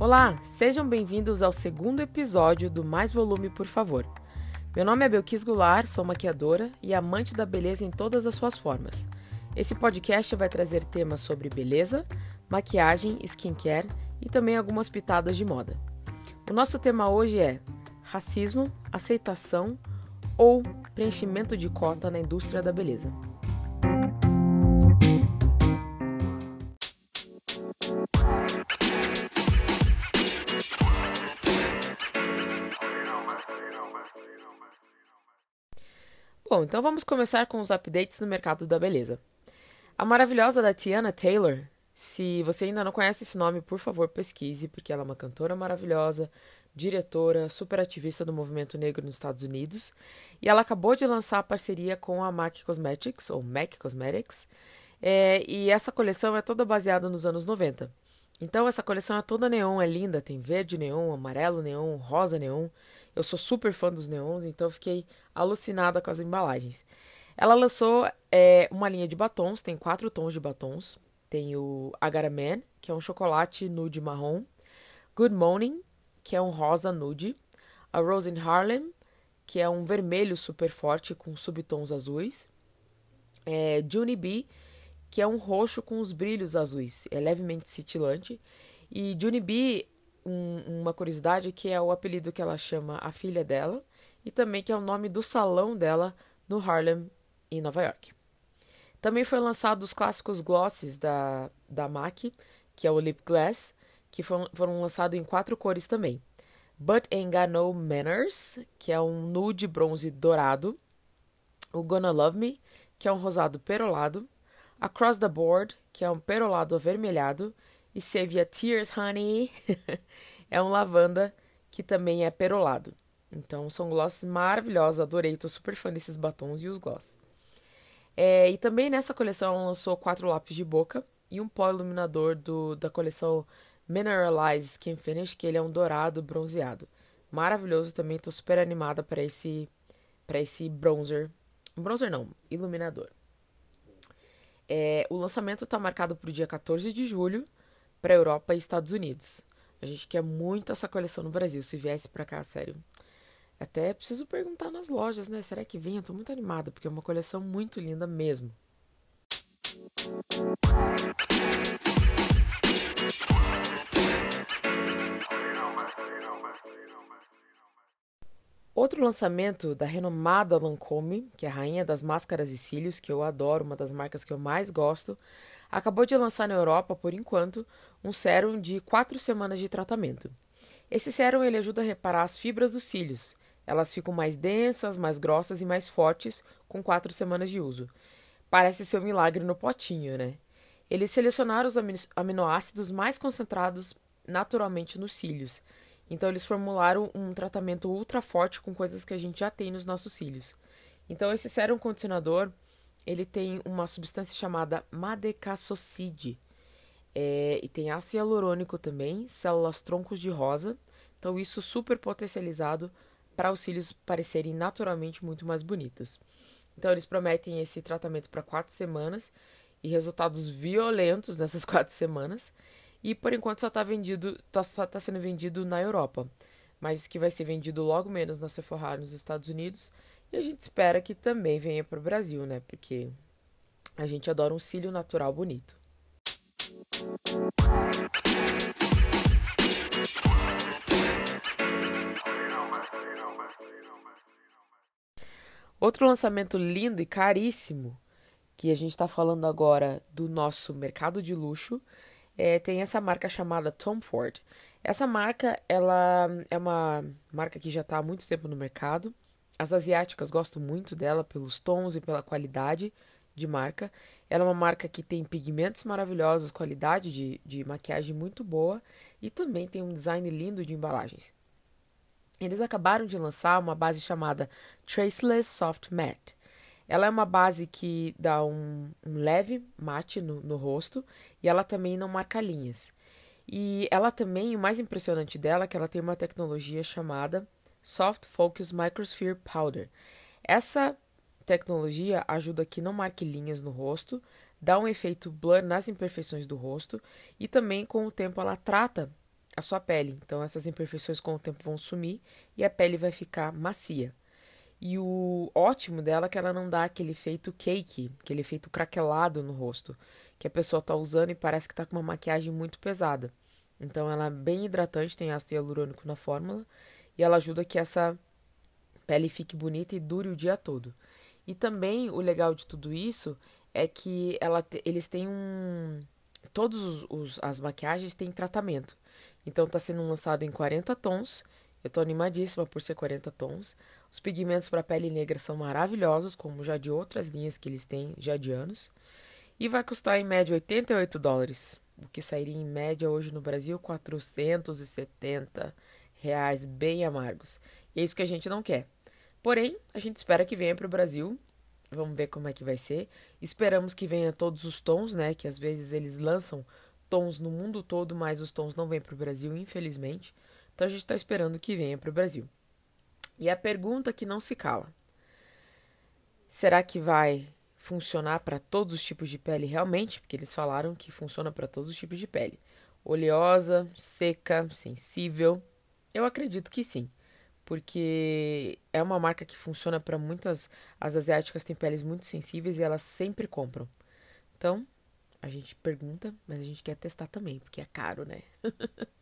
Olá, sejam bem-vindos ao segundo episódio do Mais Volume, por favor. Meu nome é Belkis Goulart, sou maquiadora e amante da beleza em todas as suas formas. Esse podcast vai trazer temas sobre beleza, maquiagem, skincare e também algumas pitadas de moda. O nosso tema hoje é racismo, aceitação ou preenchimento de cota na indústria da beleza. Bom, então vamos começar com os updates no mercado da beleza. A maravilhosa da Tiana Taylor, se você ainda não conhece esse nome, por favor pesquise, porque ela é uma cantora maravilhosa, diretora, super ativista do movimento negro nos Estados Unidos, e ela acabou de lançar a parceria com a MAC Cosmetics, ou MAC Cosmetics, é, e essa coleção é toda baseada nos anos 90. Então essa coleção é toda neon, é linda, tem verde neon, amarelo neon, rosa neon, eu sou super fã dos neons, então fiquei alucinada com as embalagens. Ela lançou é, uma linha de batons, tem quatro tons de batons. Tem o Agara Man, que é um chocolate nude marrom. Good Morning, que é um rosa nude. A Rose in Harlem, que é um vermelho super forte com subtons azuis. É, Junie B, que é um roxo com os brilhos azuis. É levemente cintilante. E Junie B um, uma curiosidade que é o apelido que ela chama a filha dela e também que é o nome do salão dela no Harlem, em Nova York. Também foi lançado os clássicos glosses da, da MAC, que é o Lip Glass, que foram, foram lançados em quatro cores também. But No Manners, que é um nude bronze dourado. O Gonna Love Me, que é um rosado perolado. Across the Board, que é um perolado avermelhado e Save Your Tears, Honey é um lavanda que também é perolado. Então são glosses maravilhosos, adorei, tô super fã desses batons e os gloss. É, e também nessa coleção ela lançou quatro lápis de boca e um pó iluminador do, da coleção Mineralize Skin Finish, que ele é um dourado bronzeado. Maravilhoso também, tô super animada para esse para esse bronzer. Bronzer não, iluminador. É, o lançamento está marcado para o dia 14 de julho para Europa e Estados Unidos. A gente quer muito essa coleção no Brasil, se viesse para cá, sério. Até preciso perguntar nas lojas, né? Será que vem? Eu tô muito animada, porque é uma coleção muito linda mesmo. Outro lançamento da renomada Lancome, que é a rainha das máscaras e cílios, que eu adoro, uma das marcas que eu mais gosto, acabou de lançar na Europa, por enquanto, um sérum de quatro semanas de tratamento. Esse sérum ele ajuda a reparar as fibras dos cílios. Elas ficam mais densas, mais grossas e mais fortes com quatro semanas de uso. Parece ser um milagre no potinho, né? Eles selecionaram os aminoácidos mais concentrados naturalmente nos cílios. Então eles formularam um tratamento ultra forte com coisas que a gente já tem nos nossos cílios. Então esse sérum condicionador ele tem uma substância chamada madecassocide. É, e tem ácido hialurônico também, células troncos de rosa. Então, isso super potencializado para os cílios parecerem naturalmente muito mais bonitos. Então, eles prometem esse tratamento para quatro semanas e resultados violentos nessas quatro semanas. E por enquanto só está vendido, tá, só está sendo vendido na Europa, mas que vai ser vendido logo menos na Sephora nos Estados Unidos e a gente espera que também venha para o Brasil, né? Porque a gente adora um cílio natural bonito. Outro lançamento lindo e caríssimo que a gente está falando agora do nosso mercado de luxo é, tem essa marca chamada Tom Ford. Essa marca ela é uma marca que já está há muito tempo no mercado. As asiáticas gostam muito dela pelos tons e pela qualidade de marca. Ela é uma marca que tem pigmentos maravilhosos, qualidade de, de maquiagem muito boa e também tem um design lindo de embalagens. Eles acabaram de lançar uma base chamada Traceless Soft Matte. Ela é uma base que dá um, um leve mate no, no rosto e ela também não marca linhas. E ela também, o mais impressionante dela é que ela tem uma tecnologia chamada Soft Focus Microsphere Powder. Essa tecnologia ajuda que não marque linhas no rosto, dá um efeito blur nas imperfeições do rosto e também com o tempo ela trata a sua pele. Então essas imperfeições com o tempo vão sumir e a pele vai ficar macia. E o ótimo dela é que ela não dá aquele efeito cake, aquele efeito craquelado no rosto, que a pessoa tá usando e parece que tá com uma maquiagem muito pesada. Então ela é bem hidratante, tem ácido hialurônico na fórmula e ela ajuda que essa pele fique bonita e dure o dia todo. E também o legal de tudo isso é que ela te, eles têm um todos os, os, as maquiagens têm tratamento. Então está sendo lançado em 40 tons. Eu estou animadíssima por ser 40 tons. Os pigmentos para pele negra são maravilhosos, como já de outras linhas que eles têm já de anos. E vai custar em média 88 dólares, o que sairia em média hoje no Brasil 470 reais bem amargos. E é isso que a gente não quer. Porém, a gente espera que venha para o Brasil. Vamos ver como é que vai ser. Esperamos que venha todos os tons, né? Que às vezes eles lançam tons no mundo todo, mas os tons não vêm para o Brasil, infelizmente. Então a gente está esperando que venha para o Brasil. E a pergunta que não se cala: será que vai funcionar para todos os tipos de pele realmente? Porque eles falaram que funciona para todos os tipos de pele: oleosa, seca, sensível. Eu acredito que sim, porque é uma marca que funciona para muitas. As asiáticas têm peles muito sensíveis e elas sempre compram. Então, a gente pergunta, mas a gente quer testar também, porque é caro, né?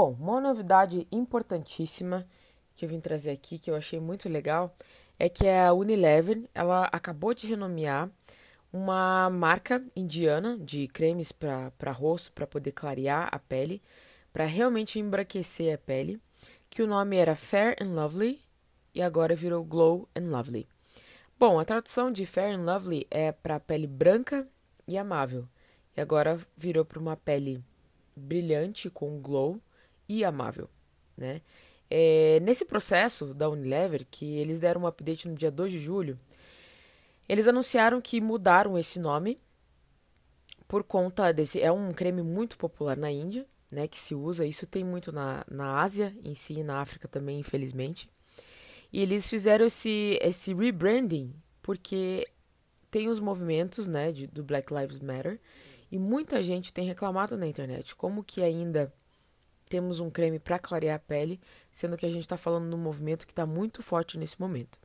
Bom, uma novidade importantíssima que eu vim trazer aqui, que eu achei muito legal, é que a Unilever, ela acabou de renomear uma marca indiana de cremes para rosto, para poder clarear a pele, para realmente embranquecer a pele, que o nome era Fair and Lovely e agora virou Glow and Lovely. Bom, a tradução de Fair and Lovely é para pele branca e amável, e agora virou para uma pele brilhante com glow e amável, né? É, nesse processo da Unilever, que eles deram um update no dia 2 de julho, eles anunciaram que mudaram esse nome por conta desse. É um creme muito popular na Índia, né? Que se usa. Isso tem muito na, na Ásia em si e na África também, infelizmente. E eles fizeram esse, esse rebranding porque tem os movimentos né, de, do Black Lives Matter e muita gente tem reclamado na internet como que ainda temos um creme para clarear a pele, sendo que a gente está falando de um movimento que está muito forte nesse momento.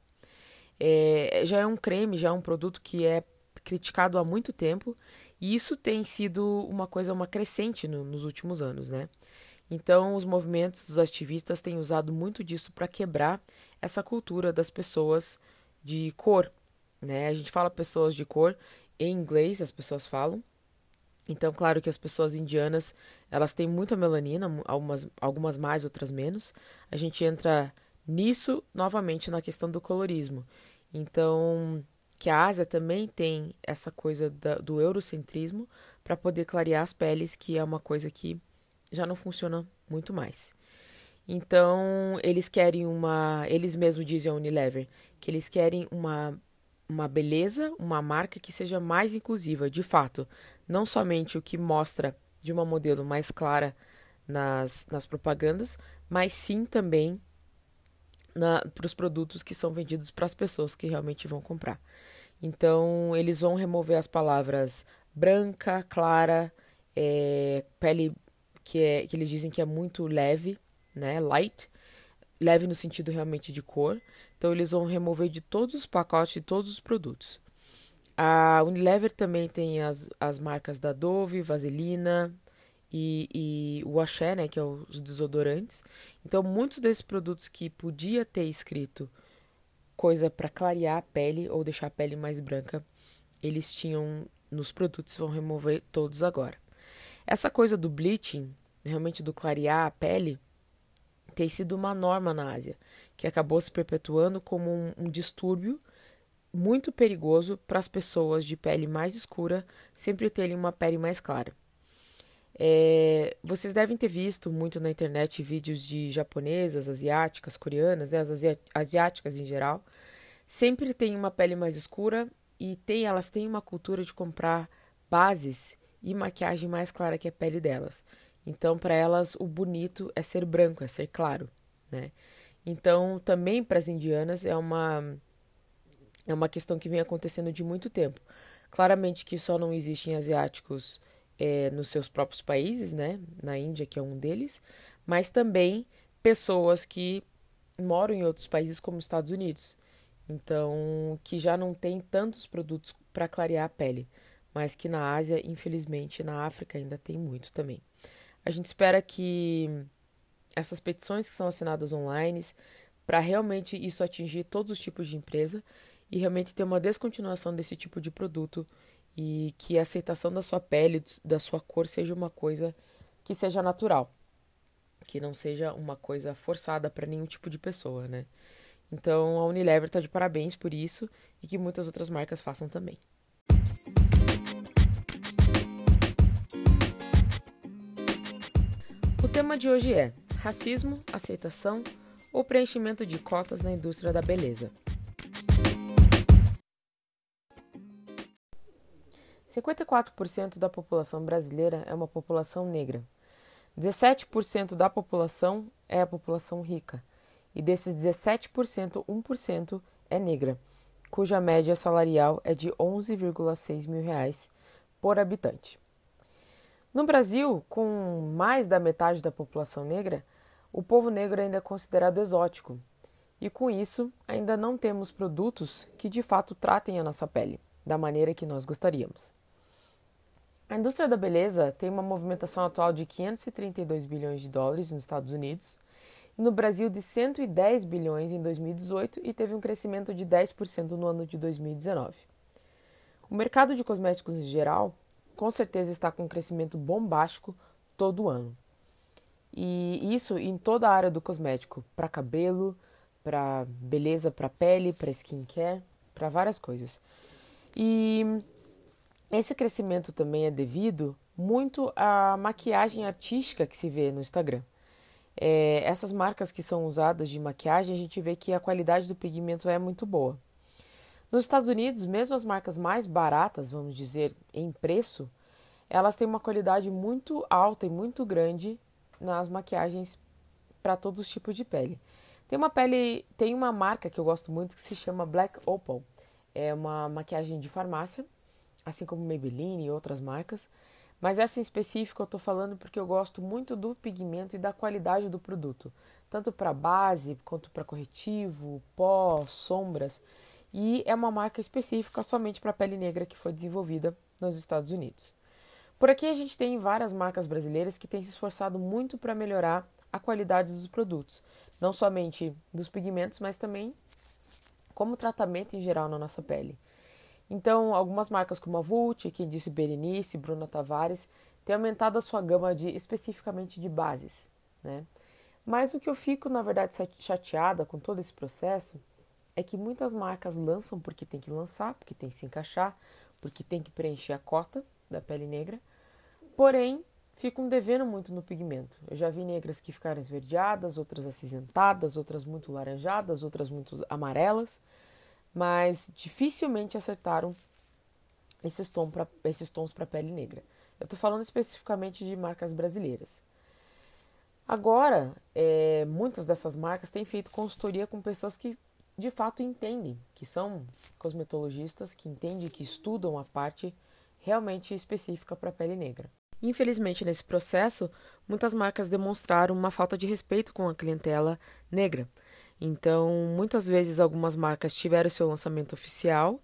É, já é um creme, já é um produto que é criticado há muito tempo e isso tem sido uma coisa, uma crescente no, nos últimos anos, né? Então, os movimentos dos ativistas têm usado muito disso para quebrar essa cultura das pessoas de cor, né? A gente fala pessoas de cor em inglês, as pessoas falam. Então, claro que as pessoas indianas, elas têm muita melanina, algumas, algumas mais, outras menos. A gente entra nisso novamente na questão do colorismo. Então, que a Ásia também tem essa coisa da, do eurocentrismo para poder clarear as peles, que é uma coisa que já não funciona muito mais. Então, eles querem uma. Eles mesmos dizem a Unilever que eles querem uma, uma beleza, uma marca que seja mais inclusiva, de fato. Não somente o que mostra de uma modelo mais clara nas, nas propagandas, mas sim também para os produtos que são vendidos para as pessoas que realmente vão comprar. Então, eles vão remover as palavras branca, clara, é, pele que, é, que eles dizem que é muito leve, né? Light. Leve no sentido realmente de cor. Então eles vão remover de todos os pacotes de todos os produtos. A Unilever também tem as, as marcas da Dove, Vaselina e, e o Axé, né, que é os desodorantes. Então muitos desses produtos que podia ter escrito coisa para clarear a pele ou deixar a pele mais branca, eles tinham nos produtos vão remover todos agora. Essa coisa do bleaching, realmente do clarear a pele, tem sido uma norma na Ásia, que acabou se perpetuando como um, um distúrbio muito perigoso para as pessoas de pele mais escura sempre terem uma pele mais clara. É, vocês devem ter visto muito na internet vídeos de japonesas, asiáticas, coreanas, né, as asiáticas em geral, sempre têm uma pele mais escura e tem, elas têm uma cultura de comprar bases e maquiagem mais clara que a pele delas. Então, para elas, o bonito é ser branco, é ser claro, né? Então, também para as indianas é uma é uma questão que vem acontecendo de muito tempo. Claramente que só não existem asiáticos é, nos seus próprios países, né? Na Índia, que é um deles, mas também pessoas que moram em outros países, como os Estados Unidos. Então, que já não tem tantos produtos para clarear a pele, mas que na Ásia, infelizmente, na África ainda tem muito também. A gente espera que essas petições que são assinadas online, para realmente isso atingir todos os tipos de empresa e realmente ter uma descontinuação desse tipo de produto e que a aceitação da sua pele, da sua cor, seja uma coisa que seja natural, que não seja uma coisa forçada para nenhum tipo de pessoa, né? Então a Unilever está de parabéns por isso e que muitas outras marcas façam também. O tema de hoje é racismo, aceitação ou preenchimento de cotas na indústria da beleza. 54% da população brasileira é uma população negra. 17% da população é a população rica. E desses 17%, 1% é negra, cuja média salarial é de 11,6 mil reais por habitante. No Brasil, com mais da metade da população negra, o povo negro ainda é considerado exótico, e com isso ainda não temos produtos que de fato tratem a nossa pele da maneira que nós gostaríamos. A indústria da beleza tem uma movimentação atual de 532 bilhões de dólares nos Estados Unidos e no Brasil de 110 bilhões em 2018 e teve um crescimento de 10% no ano de 2019. O mercado de cosméticos em geral com certeza está com um crescimento bombástico todo ano. E isso em toda a área do cosmético, para cabelo, para beleza, para pele, para skincare, para várias coisas. E esse crescimento também é devido muito à maquiagem artística que se vê no Instagram. É, essas marcas que são usadas de maquiagem, a gente vê que a qualidade do pigmento é muito boa. Nos Estados Unidos, mesmo as marcas mais baratas, vamos dizer, em preço, elas têm uma qualidade muito alta e muito grande nas maquiagens para todos os tipos de pele. Tem uma pele, tem uma marca que eu gosto muito que se chama Black Opal. É uma maquiagem de farmácia, assim como Maybelline e outras marcas. Mas essa em específico eu estou falando porque eu gosto muito do pigmento e da qualidade do produto, tanto para base quanto para corretivo, pó, sombras. E é uma marca específica somente para pele negra que foi desenvolvida nos Estados Unidos. Por aqui a gente tem várias marcas brasileiras que têm se esforçado muito para melhorar a qualidade dos produtos, não somente dos pigmentos, mas também como tratamento em geral na nossa pele. Então, algumas marcas como a Vult, quem disse Berenice, Bruna Tavares, têm aumentado a sua gama de especificamente de bases, né? Mas o que eu fico, na verdade, chateada com todo esse processo é que muitas marcas lançam porque tem que lançar, porque tem que se encaixar, porque tem que preencher a cota da pele negra, porém ficam devendo muito no pigmento. Eu já vi negras que ficaram esverdeadas, outras acinzentadas, outras muito laranjadas, outras muito amarelas, mas dificilmente acertaram esses, tom pra, esses tons para pele negra. Eu estou falando especificamente de marcas brasileiras. Agora, é, muitas dessas marcas têm feito consultoria com pessoas que de fato entendem, que são cosmetologistas, que entendem, que estudam a parte realmente específica para a pele negra. Infelizmente, nesse processo, muitas marcas demonstraram uma falta de respeito com a clientela negra. Então, muitas vezes, algumas marcas tiveram seu lançamento oficial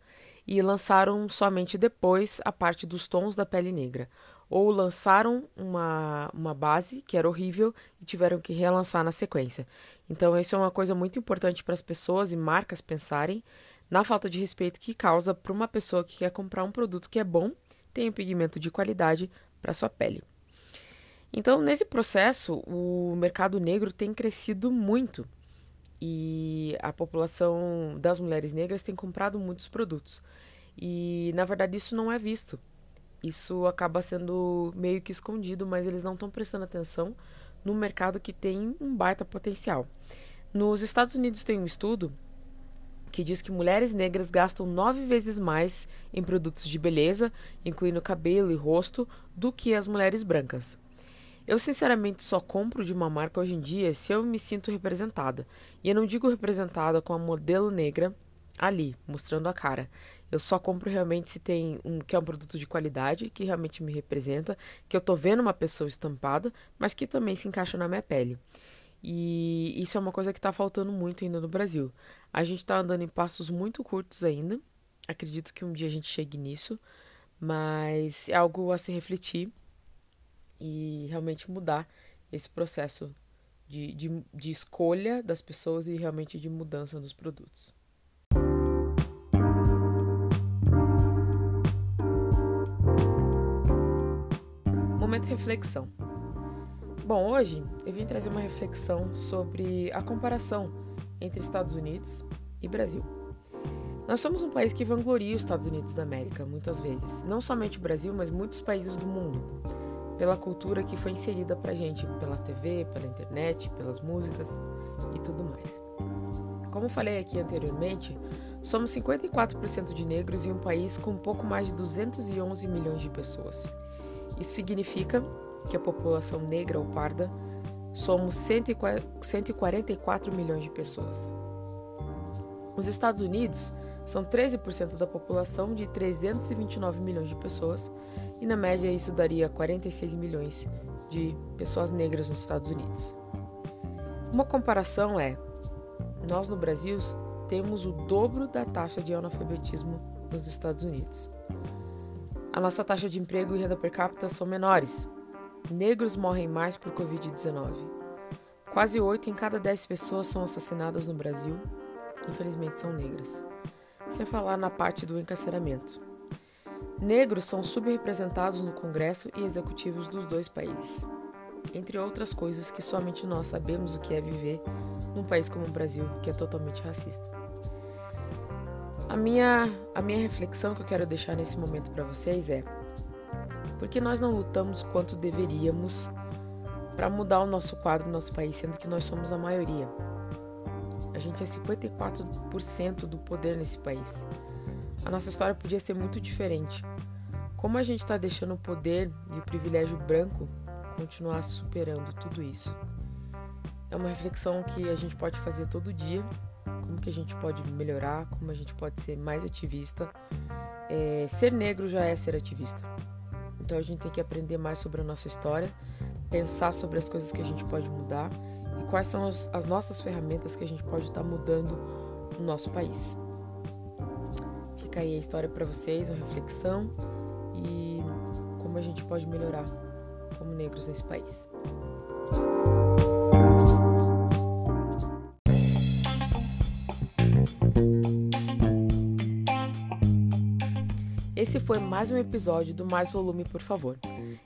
e lançaram somente depois a parte dos tons da pele negra. Ou lançaram uma, uma base que era horrível e tiveram que relançar na sequência. Então, isso é uma coisa muito importante para as pessoas e marcas pensarem na falta de respeito que causa para uma pessoa que quer comprar um produto que é bom, tem um pigmento de qualidade para sua pele. Então, nesse processo, o mercado negro tem crescido muito e a população das mulheres negras tem comprado muitos produtos. E, na verdade, isso não é visto. Isso acaba sendo meio que escondido, mas eles não estão prestando atenção no mercado que tem um baita potencial. Nos Estados Unidos tem um estudo que diz que mulheres negras gastam nove vezes mais em produtos de beleza, incluindo cabelo e rosto, do que as mulheres brancas. Eu sinceramente só compro de uma marca hoje em dia se eu me sinto representada. E eu não digo representada com a modelo negra ali, mostrando a cara. Eu só compro realmente se tem um que é um produto de qualidade, que realmente me representa, que eu tô vendo uma pessoa estampada, mas que também se encaixa na minha pele. E isso é uma coisa que está faltando muito ainda no Brasil. A gente está andando em passos muito curtos ainda. Acredito que um dia a gente chegue nisso, mas é algo a se refletir e realmente mudar esse processo de, de, de escolha das pessoas e realmente de mudança dos produtos. Momento de reflexão. Bom, hoje eu vim trazer uma reflexão sobre a comparação entre Estados Unidos e Brasil. Nós somos um país que vangloria os Estados Unidos da América, muitas vezes. Não somente o Brasil, mas muitos países do mundo pela cultura que foi inserida pra gente pela TV, pela internet, pelas músicas e tudo mais. Como falei aqui anteriormente, somos 54% de negros em um país com um pouco mais de 211 milhões de pessoas. Isso significa que a população negra ou parda somos 144 milhões de pessoas. Os Estados Unidos são 13% da população de 329 milhões de pessoas e na média isso daria 46 milhões de pessoas negras nos Estados Unidos. Uma comparação é: nós no Brasil temos o dobro da taxa de analfabetismo nos Estados Unidos. A nossa taxa de emprego e renda per capita são menores. Negros morrem mais por Covid-19. Quase 8 em cada 10 pessoas são assassinadas no Brasil, infelizmente são negras. Sem falar na parte do encarceramento. Negros são subrepresentados no Congresso e executivos dos dois países. Entre outras coisas que somente nós sabemos o que é viver num país como o Brasil, que é totalmente racista. A minha, a minha reflexão que eu quero deixar nesse momento para vocês é: por que nós não lutamos quanto deveríamos para mudar o nosso quadro no nosso país, sendo que nós somos a maioria? A gente é 54% do poder nesse país a nossa história podia ser muito diferente. Como a gente está deixando o poder e o privilégio branco continuar superando tudo isso? É uma reflexão que a gente pode fazer todo dia. Como que a gente pode melhorar? Como a gente pode ser mais ativista? É, ser negro já é ser ativista. Então a gente tem que aprender mais sobre a nossa história, pensar sobre as coisas que a gente pode mudar e quais são as, as nossas ferramentas que a gente pode estar tá mudando no nosso país. Fica aí a história para vocês, uma reflexão e como a gente pode melhorar como negros nesse país. Esse foi mais um episódio do Mais Volume, por favor.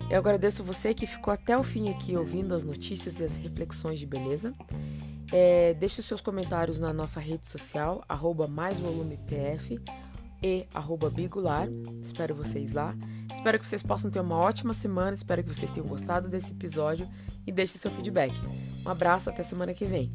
Eu agradeço você que ficou até o fim aqui ouvindo as notícias e as reflexões de beleza. É, deixe os seus comentários na nossa rede social, arroba maisvolumepf, e arroba Bigular. Espero vocês lá. Espero que vocês possam ter uma ótima semana. Espero que vocês tenham gostado desse episódio e deixe seu feedback. Um abraço, até semana que vem.